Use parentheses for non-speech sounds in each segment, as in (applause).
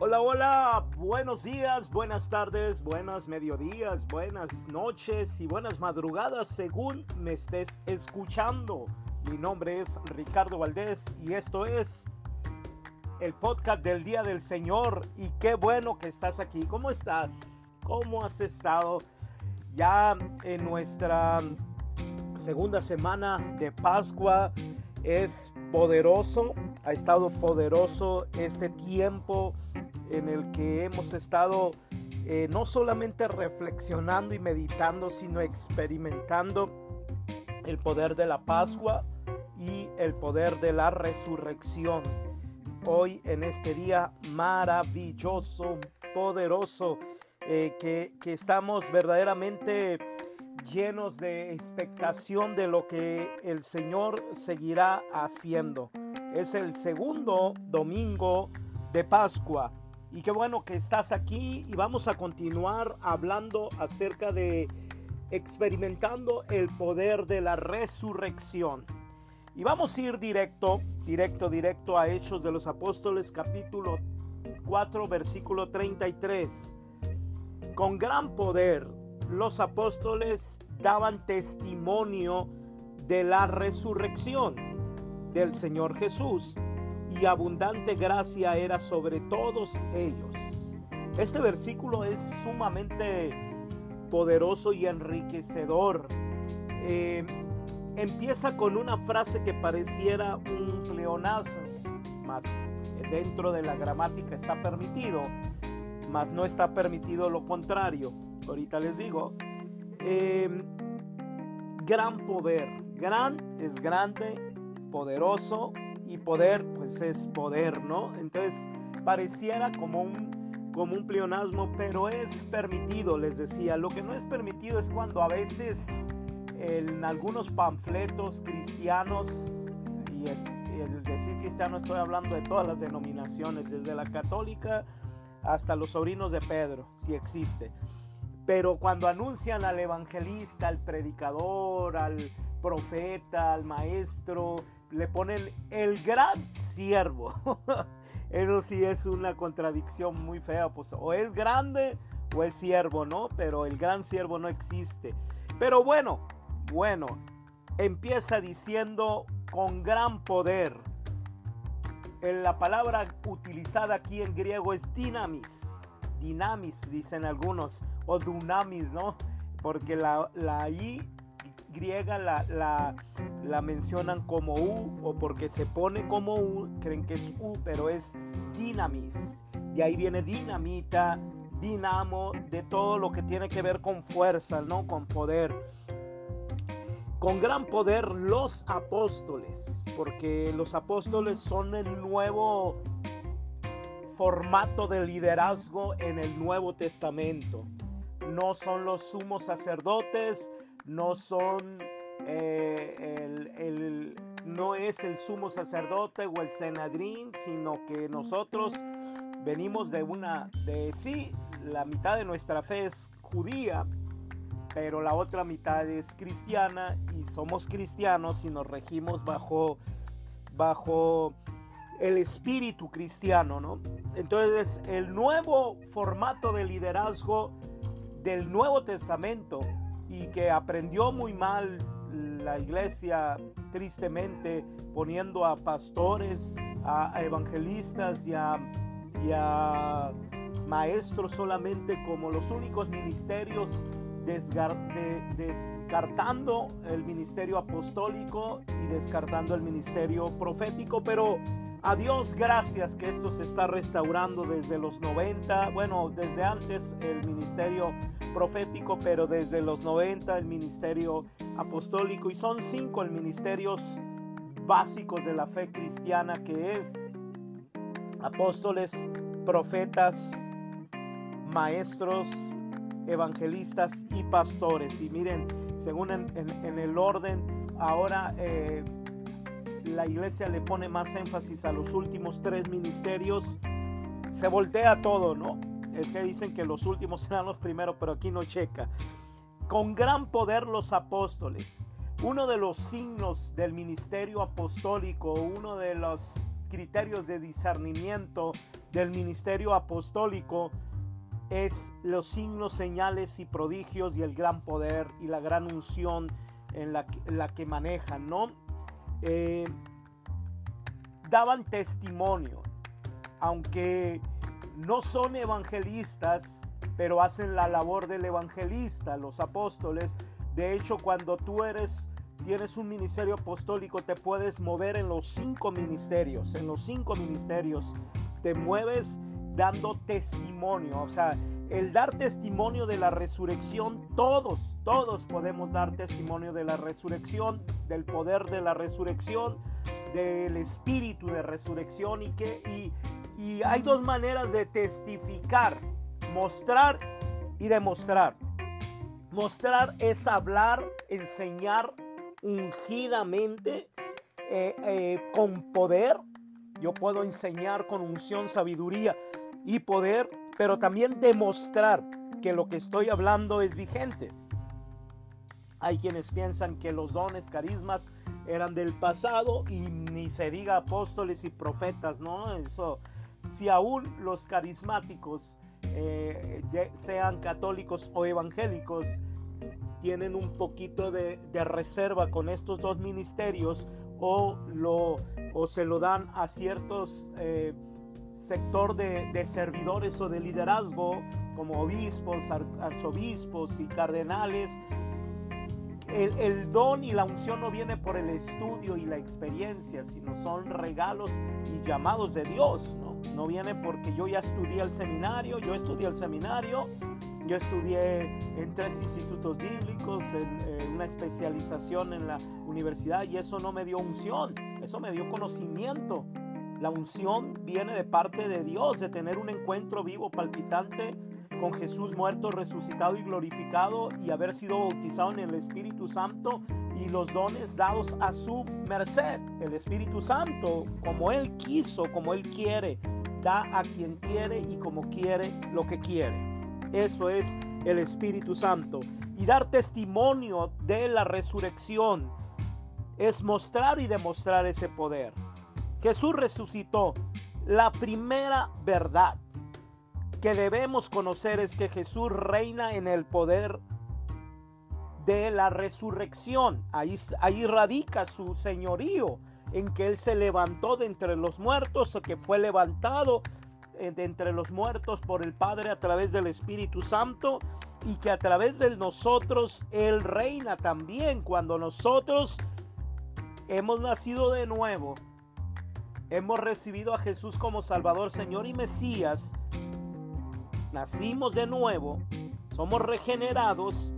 Hola, hola, buenos días, buenas tardes, buenas mediodías, buenas noches y buenas madrugadas según me estés escuchando. Mi nombre es Ricardo Valdés y esto es el podcast del Día del Señor y qué bueno que estás aquí. ¿Cómo estás? ¿Cómo has estado? Ya en nuestra segunda semana de Pascua es poderoso, ha estado poderoso este tiempo en el que hemos estado eh, no solamente reflexionando y meditando, sino experimentando el poder de la Pascua y el poder de la resurrección. Hoy en este día maravilloso, poderoso, eh, que, que estamos verdaderamente llenos de expectación de lo que el Señor seguirá haciendo. Es el segundo domingo de Pascua. Y qué bueno que estás aquí y vamos a continuar hablando acerca de experimentando el poder de la resurrección. Y vamos a ir directo, directo, directo a Hechos de los Apóstoles capítulo 4 versículo 33. Con gran poder los apóstoles daban testimonio de la resurrección del Señor Jesús y abundante gracia era sobre todos ellos. Este versículo es sumamente poderoso y enriquecedor. Eh, empieza con una frase que pareciera un pleonazo, mas dentro de la gramática está permitido, mas no está permitido lo contrario. Ahorita les digo. Eh, gran poder. Gran es grande, poderoso y poder pues es poder, ¿no? Entonces pareciera como un, como un pleonasmo, pero es permitido, les decía. Lo que no es permitido es cuando a veces en algunos panfletos cristianos, y el decir cristiano estoy hablando de todas las denominaciones, desde la católica hasta los sobrinos de Pedro, si existe. Pero cuando anuncian al evangelista, al predicador, al profeta, al maestro, le ponen el gran siervo. (laughs) Eso sí es una contradicción muy fea, pues o es grande o es siervo, ¿no? Pero el gran siervo no existe. Pero bueno, bueno, empieza diciendo con gran poder. La palabra utilizada aquí en griego es dinamis. Dinamis, dicen algunos, o dunamis, ¿no? Porque la, la I griega la, la, mencionan como U o porque se pone como U, creen que es U, pero es dinamis. Y ahí viene dinamita, dinamo, de todo lo que tiene que ver con fuerza, ¿no? Con poder. Con gran poder los apóstoles, porque los apóstoles son el nuevo formato de liderazgo en el Nuevo Testamento. No son los sumos sacerdotes, no son eh, el, no es el sumo sacerdote o el senadrín, sino que nosotros venimos de una, de sí, la mitad de nuestra fe es judía, pero la otra mitad es cristiana y somos cristianos y nos regimos bajo, bajo el espíritu cristiano, ¿no? Entonces, el nuevo formato de liderazgo del Nuevo Testamento y que aprendió muy mal la iglesia tristemente poniendo a pastores, a, evangelistas y a, maestros solamente como los únicos ministerios descartando el ministerio apostólico y descartando el ministerio profético, pero a Dios gracias que esto se está restaurando desde los 90, bueno, desde antes el ministerio profético, pero desde los 90 el ministerio apostólico y son cinco el ministerios básicos de la fe cristiana que es apóstoles, profetas, maestros, evangelistas y pastores. Y miren, según en, el orden, ahora... Eh, la iglesia le pone más énfasis a los últimos tres ministerios, se voltea todo, ¿no? Es que dicen que los últimos (laughs) serán los primeros, pero aquí no checa. Con gran poder los apóstoles. Uno de los signos del ministerio apostólico, uno de los criterios de discernimiento del ministerio apostólico es los signos, señales y prodigios y el gran poder y la gran unción en la, la que manejan, ¿no? Eh, daban testimonio, aunque no son evangelistas, pero hacen la labor del evangelista, los apóstoles. De hecho, cuando tú eres tienes un ministerio apostólico, te puedes mover en los cinco ministerios, en los cinco ministerios te mueves dando testimonio, o sea, el dar testimonio de la resurrección, todos, todos podemos dar testimonio de la resurrección, del poder de la resurrección, del espíritu de resurrección y que y, hay dos maneras de testificar, mostrar y demostrar. Mostrar es hablar, enseñar ungidamente, eh, eh, con poder. Yo puedo enseñar con unción, sabiduría y poder, pero también demostrar que lo que estoy hablando es vigente. Hay quienes piensan que los dones, carismas eran del pasado y ni se diga apóstoles y profetas, ¿no? Eso, si aún los carismáticos, eh, sean católicos o evangélicos, tienen un poquito de, reserva con estos dos ministerios o, lo, o se lo dan a ciertos eh, sector de, servidores o de liderazgo como obispos, arzobispos y cardenales. El, el, don y la unción no viene por el estudio y la experiencia, sino son regalos y llamados de Dios. No, no viene porque yo ya estudié el seminario, yo estudié el seminario yo estudié en tres institutos bíblicos, en, una especialización en la universidad y eso no me dio unción, eso me dio conocimiento. La unción viene de parte de Dios, de tener un encuentro vivo, palpitante con Jesús muerto, resucitado y glorificado y haber sido bautizado en el Espíritu Santo y los dones dados a su merced. El Espíritu Santo, como Él quiso, como Él quiere, da a quien quiere y como quiere lo que quiere. Eso es el Espíritu Santo. Y dar testimonio de la resurrección es mostrar y demostrar ese poder. Jesús resucitó. La primera verdad que debemos conocer es que Jesús reina en el poder de la resurrección. Ahí, ahí radica su señorío, en que Él se levantó de entre los muertos, o que fue levantado eh, de entre los muertos por el Padre a través del Espíritu Santo y que a través de nosotros Él reina también cuando nosotros hemos nacido de nuevo, hemos recibido a Jesús como Salvador, Señor y Mesías, nacimos de nuevo, somos regenerados,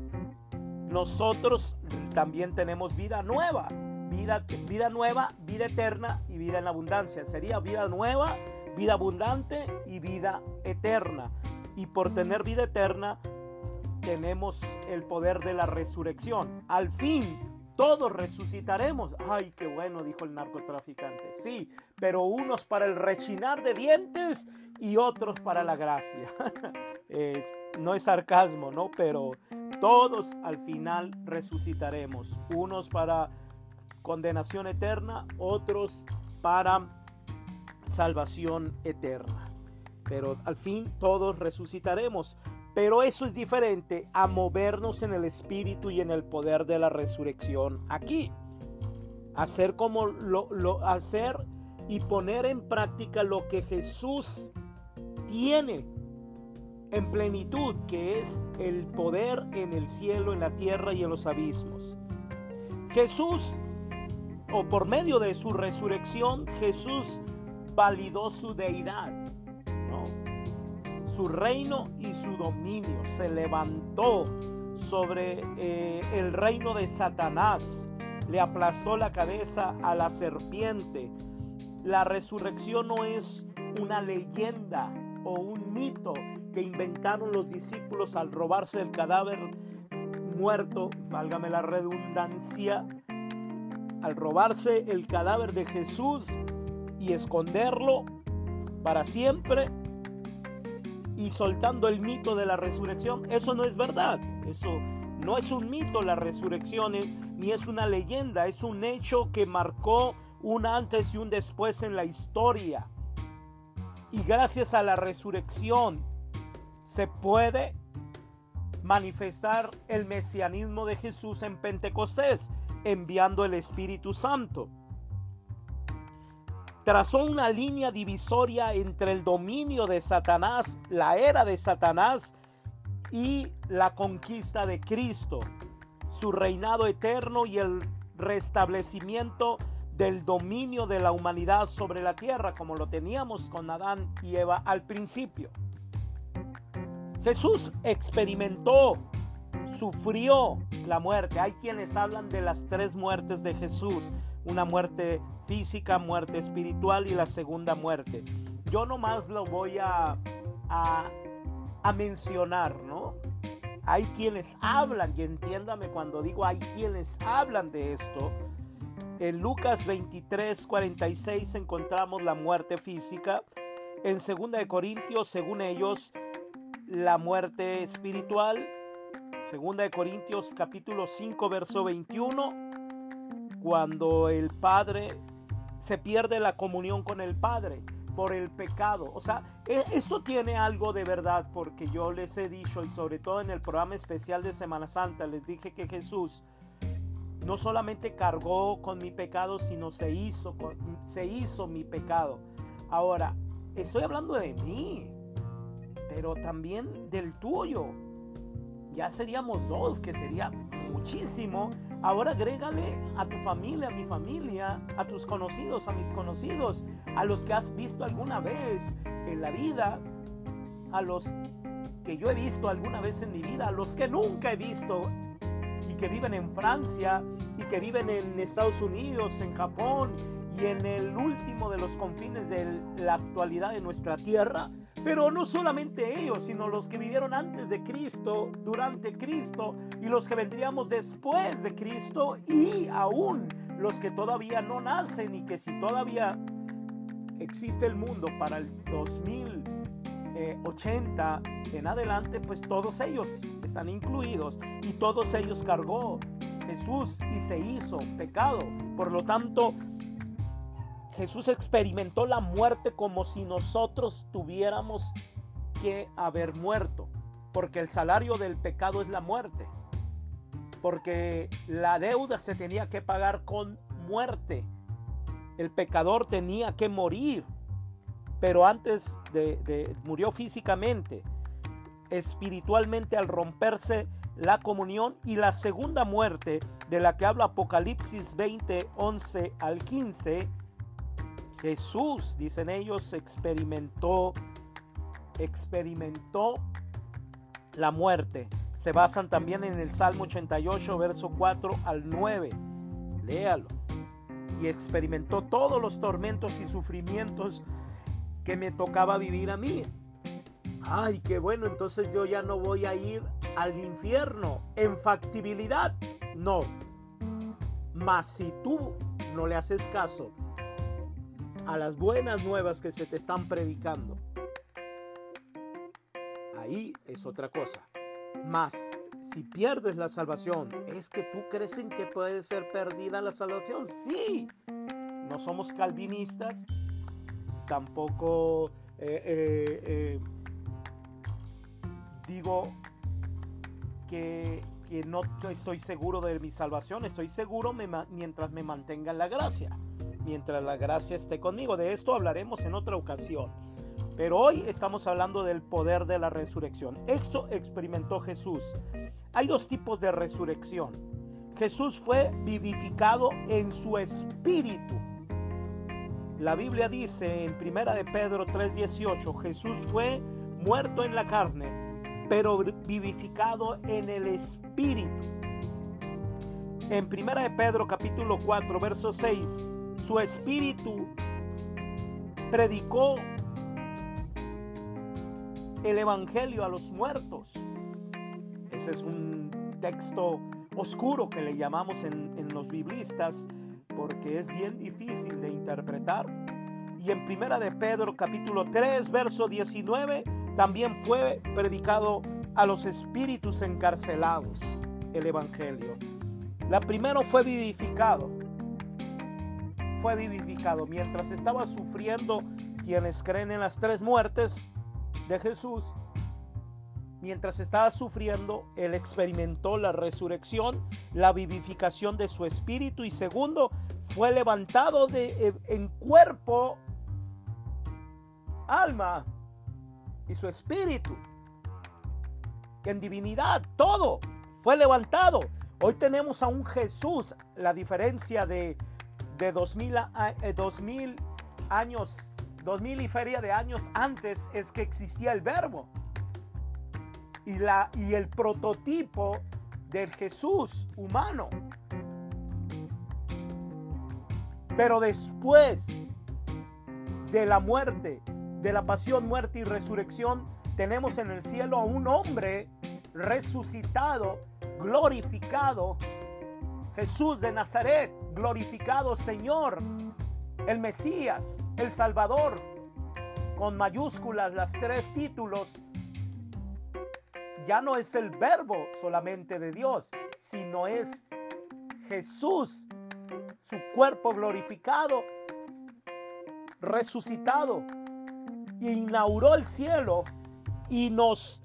nosotros también tenemos vida nueva, vida, vida nueva, vida eterna y vida en abundancia. Sería vida nueva vida abundante y vida eterna. Y por tener vida eterna tenemos el poder de la resurrección. Al fin, todos resucitaremos. Ay, qué bueno, dijo el narcotraficante. Sí, pero unos para el rechinar de dientes y otros para la gracia. (laughs) no es sarcasmo, ¿no? Pero todos al final resucitaremos. Unos para condenación eterna, otros para salvación eterna. Pero al fin todos resucitaremos. Pero eso es diferente a movernos en el espíritu y en el poder de la resurrección aquí. Hacer como lo, lo hacer y poner en práctica lo que Jesús tiene en plenitud, que es el poder en el cielo, en la tierra y en los abismos. Jesús, o por medio de su resurrección, Jesús validó su deidad, su reino y su dominio. Se levantó sobre eh, el reino de Satanás, le aplastó la cabeza a la serpiente. La resurrección no es una leyenda o un mito que inventaron los discípulos al robarse el cadáver muerto, válgame la redundancia, al robarse el cadáver de Jesús y esconderlo para siempre y soltando el mito de la resurrección. Eso no es verdad. Eso no es un mito la resurrección ni es una leyenda. Es un hecho que marcó un antes y un después en la historia. Y gracias a la resurrección se puede manifestar el mesianismo de Jesús en Pentecostés, enviando el Espíritu Santo. Trazó una línea divisoria entre el dominio de Satanás, la era de Satanás y la conquista de Cristo, su reinado eterno y el restablecimiento del dominio de la humanidad sobre la tierra, como lo teníamos con Adán y Eva al principio. Jesús experimentó, sufrió la muerte. Hay quienes hablan de las tres muertes de Jesús. Una muerte física, muerte espiritual y la segunda muerte. Yo nomás lo voy a, a, mencionar, ¿no? Hay quienes hablan, y entiéndame cuando digo hay quienes hablan de esto. En Lucas 23, 46 encontramos la muerte física. En 2 de Corintios, según ellos, la muerte espiritual. Segunda de Corintios capítulo 5 verso 21, cuando el Padre se pierde la comunión con el Padre por el pecado. O sea, e, esto tiene algo de verdad porque yo les he dicho y sobre todo en el programa especial de Semana Santa les dije que Jesús no solamente cargó con mi pecado, sino se hizo, se hizo mi pecado. Ahora, estoy hablando de mí pero también del tuyo. Ya seríamos dos, que sería muchísimo. Ahora agrégale a tu familia, a mi familia, a tus conocidos, a mis conocidos, a los que has visto alguna vez en la vida, a los que yo he visto alguna vez en mi vida, a los que nunca he visto y que viven en Francia y que viven en Estados Unidos, en Japón y en el último de los confines de la actualidad de nuestra tierra. Pero no solamente ellos, sino los que vivieron antes de Cristo, durante Cristo y los que vendríamos después de Cristo y aún los que todavía no nacen y que si todavía existe el mundo para el 2080 en adelante, pues todos ellos están incluidos y todos ellos cargó Jesús y se hizo pecado. Por lo tanto, Jesús experimentó la muerte como si nosotros tuviéramos que haber muerto, porque el salario del pecado es la muerte, porque la deuda se tenía que pagar con muerte, el pecador tenía que morir, pero antes de, murió físicamente, espiritualmente al romperse la comunión y la segunda muerte de la que habla Apocalipsis 20, 11 al 15 Jesús, dicen ellos, experimentó, experimentó la muerte. Se basan también en el Salmo 88, verso 4 al 9. Léalo. Y experimentó todos los tormentos y sufrimientos que me tocaba vivir a mí. Ay, qué bueno, entonces yo ya no voy a ir al infierno. En factibilidad, no. Mas si tú no le haces caso a las buenas nuevas que se te están predicando, ahí es otra cosa. Más, si pierdes la salvación, ¿es que tú crees en que puede ser perdida la salvación? Sí. No somos calvinistas, tampoco eh, eh, eh, digo que, no estoy seguro de mi salvación, estoy seguro mientras me mantenga en la gracia mientras la gracia esté conmigo. De esto hablaremos en otra ocasión. Pero hoy estamos hablando del poder de la resurrección. Esto experimentó Jesús. Hay dos tipos de resurrección. Jesús fue vivificado en su espíritu. La Biblia dice en Primera de Pedro 3:18, Jesús fue muerto en la carne, pero vivificado en el espíritu. En Primera de Pedro capítulo 4, verso 6, su espíritu predicó el Evangelio a los muertos. Ese es un texto oscuro que le llamamos en, los biblistas porque es bien difícil de interpretar. Y en Primera de Pedro capítulo 3 verso 19 también fue predicado a los espíritus encarcelados el Evangelio. La primero fue vivificado fue vivificado. Mientras estaba sufriendo quienes creen en las tres muertes de Jesús, mientras estaba sufriendo, él experimentó la resurrección, la vivificación de su espíritu y segundo, fue levantado de, eh, en cuerpo, alma y su espíritu, en divinidad, todo fue levantado. Hoy tenemos a un Jesús, la diferencia de, de 2000, eh, años, 2000 y feria de años antes es que existía el verbo y, la, y el prototipo del Jesús humano. Pero después de la muerte, de la pasión, muerte y resurrección, tenemos en el cielo a un hombre resucitado, glorificado, Jesús de Nazaret, glorificado Señor, el Mesías, el Salvador, con mayúsculas las tres títulos ya no es el verbo solamente de Dios, sino es Jesús, su cuerpo glorificado, resucitado, inauguró el cielo y nos,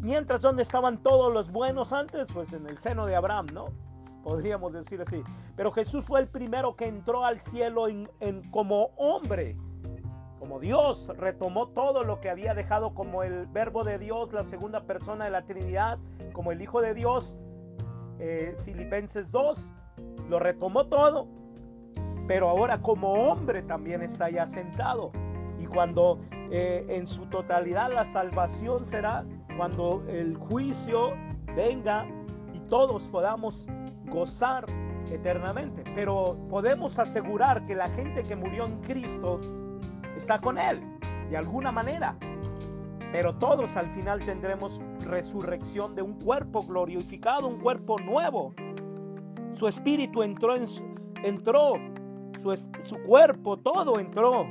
mientras donde estaban todos los buenos antes, pues en el seno de Abraham, ¿no? Podríamos decir así. Pero Jesús fue el primero que entró al cielo en, como hombre como Dios retomó todo lo que había dejado como el verbo de Dios, la segunda persona de la Trinidad, como el Hijo de Dios, eh, Filipenses 2, lo retomó todo, pero ahora como hombre también está ya sentado. Y cuando eh, en su totalidad la salvación será cuando el juicio venga y todos podamos gozar eternamente. Pero podemos asegurar que la gente que murió en Cristo está con Él, de alguna manera. Pero todos al final tendremos resurrección de un cuerpo glorificado, un cuerpo nuevo. Su espíritu entró en su, entró, su, su cuerpo, todo entró.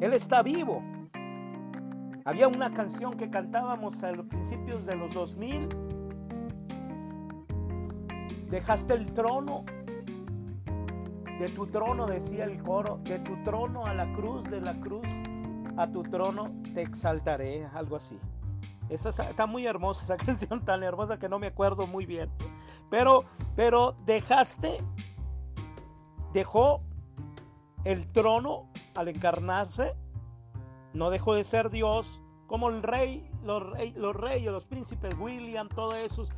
Él está vivo. Había una canción que cantábamos a los principios de los 2000. Dejaste el trono de tu trono, decía el coro, de tu trono a la cruz, de la cruz a tu trono te exaltaré, algo así. Esa está muy hermosa, esa (laughs) canción tan hermosa que no me acuerdo muy bien. Pero, pero dejaste, dejó el trono al encarnarse, no dejó de ser Dios, como el rey, los, rey, los reyes, los príncipes, William, todos esos,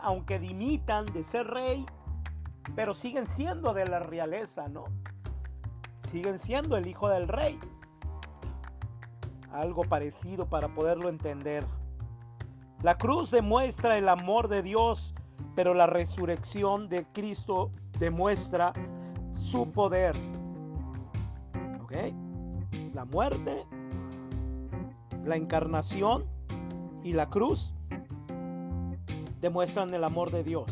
aunque dimitan de ser rey, pero siguen siendo de la realeza, ¿no? Siguen siendo el hijo del rey. Algo parecido para poderlo entender. La cruz demuestra el amor de Dios, pero la resurrección de Cristo demuestra su poder. ¿Ok? La muerte, la encarnación y la cruz demuestran el amor de Dios.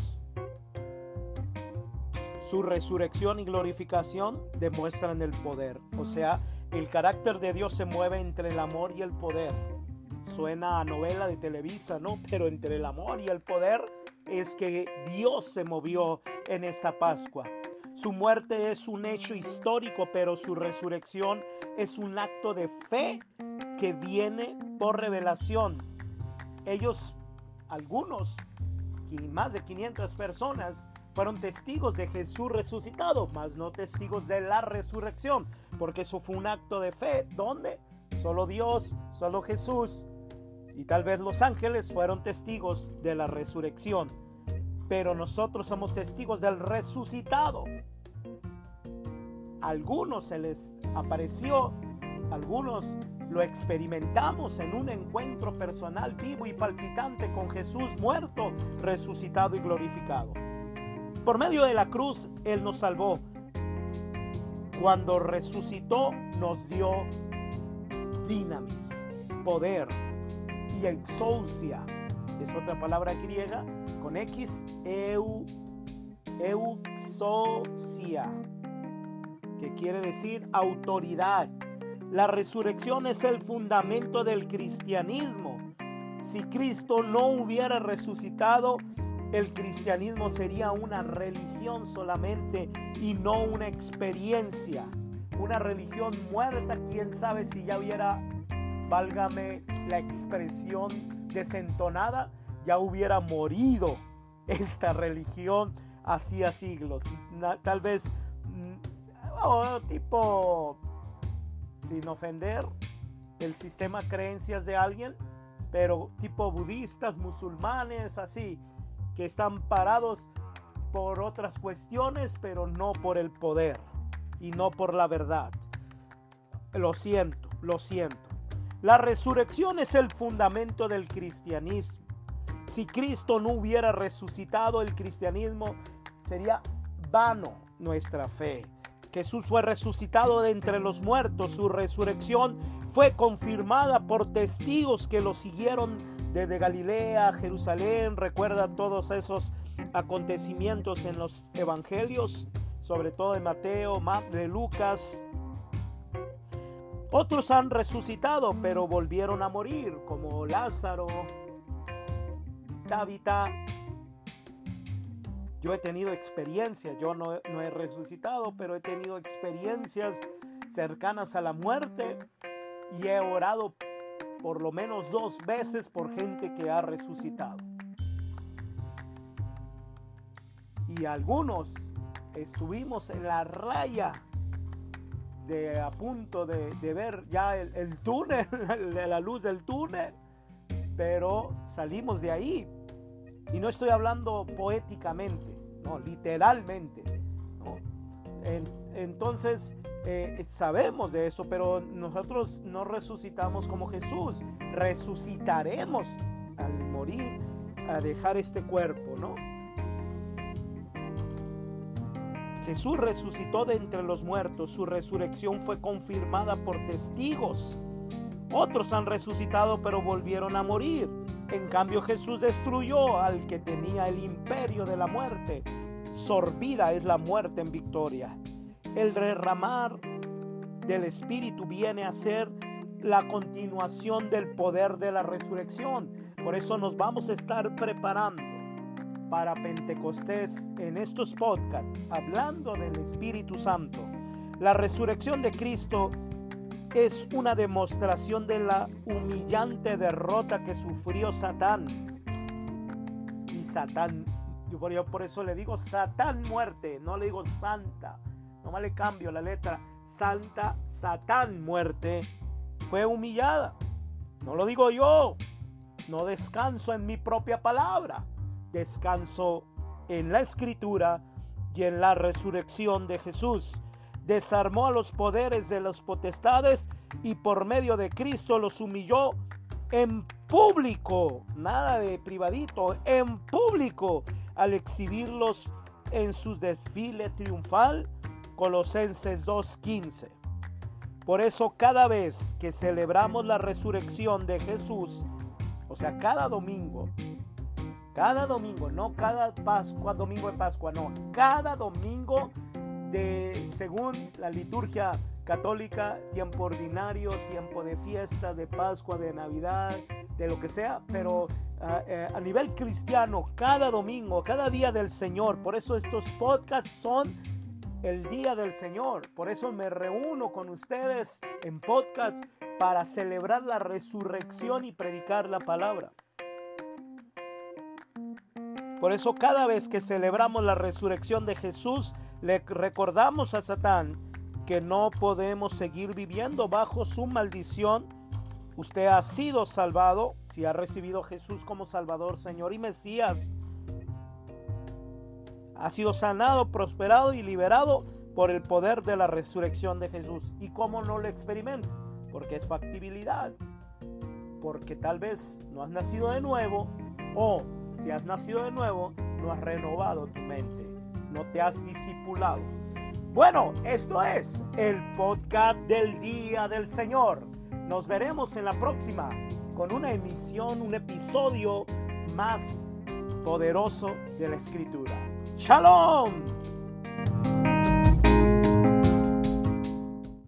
Su resurrección y glorificación demuestran el poder. O sea, el carácter de Dios se mueve entre el amor y el poder. Suena a novela de Televisa, ¿no? Pero entre el amor y el poder es que Dios se movió en esa Pascua. Su muerte es un hecho histórico, pero su resurrección es un acto de fe que viene por revelación. Ellos, algunos, más de 500 personas, fueron testigos de Jesús resucitado, mas no testigos de la resurrección, porque eso fue un acto de fe, donde solo Dios, solo Jesús y tal vez los ángeles fueron testigos de la resurrección, pero nosotros somos testigos del resucitado. algunos se les apareció, algunos lo experimentamos en un encuentro personal vivo y palpitante con Jesús muerto, resucitado y glorificado. Por medio de la cruz Él nos salvó. Cuando resucitó nos dio dinamis, poder y exousia. Es otra palabra griega con X, eu, euxosia, que quiere decir autoridad. La resurrección es el fundamento del cristianismo. Si Cristo no hubiera resucitado, el cristianismo sería una religión solamente y no una experiencia. una religión muerta, quién sabe si ya hubiera, válgame la expresión desentonada, ya hubiera morido esta religión hacía siglos. Tal vez, mm, oh, tipo, sin ofender el sistema creencias de alguien, pero tipo budistas, musulmanes, así, que están parados por otras cuestiones, pero no por el poder y no por la verdad. Lo siento, lo siento. La resurrección es el fundamento del cristianismo. Si Cristo no hubiera resucitado, el cristianismo sería vano nuestra fe. Jesús fue resucitado de entre los muertos. Su resurrección fue confirmada por testigos que lo siguieron desde Galilea, Jerusalén. Recuerda todos esos acontecimientos en los evangelios, sobre todo de Mateo, de Lucas. Otros han resucitado, pero volvieron a morir, como Lázaro, Tabitha. Yo he tenido experiencias, yo no, no he resucitado, pero he tenido experiencias cercanas a la muerte y he orado por lo menos dos veces por gente que ha resucitado. Y algunos estuvimos en la raya de a punto de, ver ya el, el túnel, (laughs) la luz del túnel, pero salimos de ahí. Y no estoy hablando poéticamente, no, literalmente. entonces, eh, sabemos de eso, pero nosotros no resucitamos como Jesús. Resucitaremos al morir, a dejar este cuerpo, ¿no? Jesús resucitó de entre los muertos, su resurrección fue confirmada por testigos. Otros han resucitado pero volvieron a morir. En cambio Jesús destruyó al que tenía el imperio de la muerte. Sorbida es la muerte en victoria. El derramar del Espíritu viene a ser la continuación del poder de la resurrección. Por eso nos vamos a estar preparando para Pentecostés en estos podcasts, hablando del Espíritu Santo. La resurrección de Cristo es una demostración de la humillante derrota que sufrió Satán. Y Satán, yo por, eso le digo Satán muerte, no le digo santa. No le cambio la letra. Santa Satán muerte fue humillada. No lo digo yo. No descanso en mi propia palabra descanso en la escritura y en la resurrección de Jesús. Desarmó a los poderes de las potestades y por medio de Cristo los humilló en público, nada de privadito, en público, al exhibirlos en su desfile triunfal, Colosenses 2.15. Por eso cada vez que celebramos la resurrección de Jesús, o sea, cada domingo, cada domingo, no cada Pascua, domingo de Pascua, no. Cada domingo de, según la liturgia católica, tiempo ordinario, tiempo de fiesta, de Pascua, de Navidad, de lo que sea, pero ah, eh, a nivel cristiano, cada domingo, cada día del Señor. Por eso estos podcasts son el día del Señor. Por eso me reúno con ustedes en podcast para celebrar la resurrección y predicar la palabra. Por eso cada vez que celebramos la resurrección de Jesús, le recordamos a Satán que no podemos seguir viviendo bajo su maldición. Usted ha sido salvado si ha recibido a Jesús como Salvador, Señor y Mesías. Ha sido sanado, prosperado y liberado por el poder de la resurrección de Jesús. ¿Y cómo no lo experimenta? Porque es factibilidad. Porque tal vez no has nacido de nuevo o si has nacido de nuevo, no has renovado tu mente, no te has discipulado. Bueno, esto es el podcast del Día del Señor. Nos veremos en la próxima con una emisión, un episodio más poderoso de la Escritura. Shalom.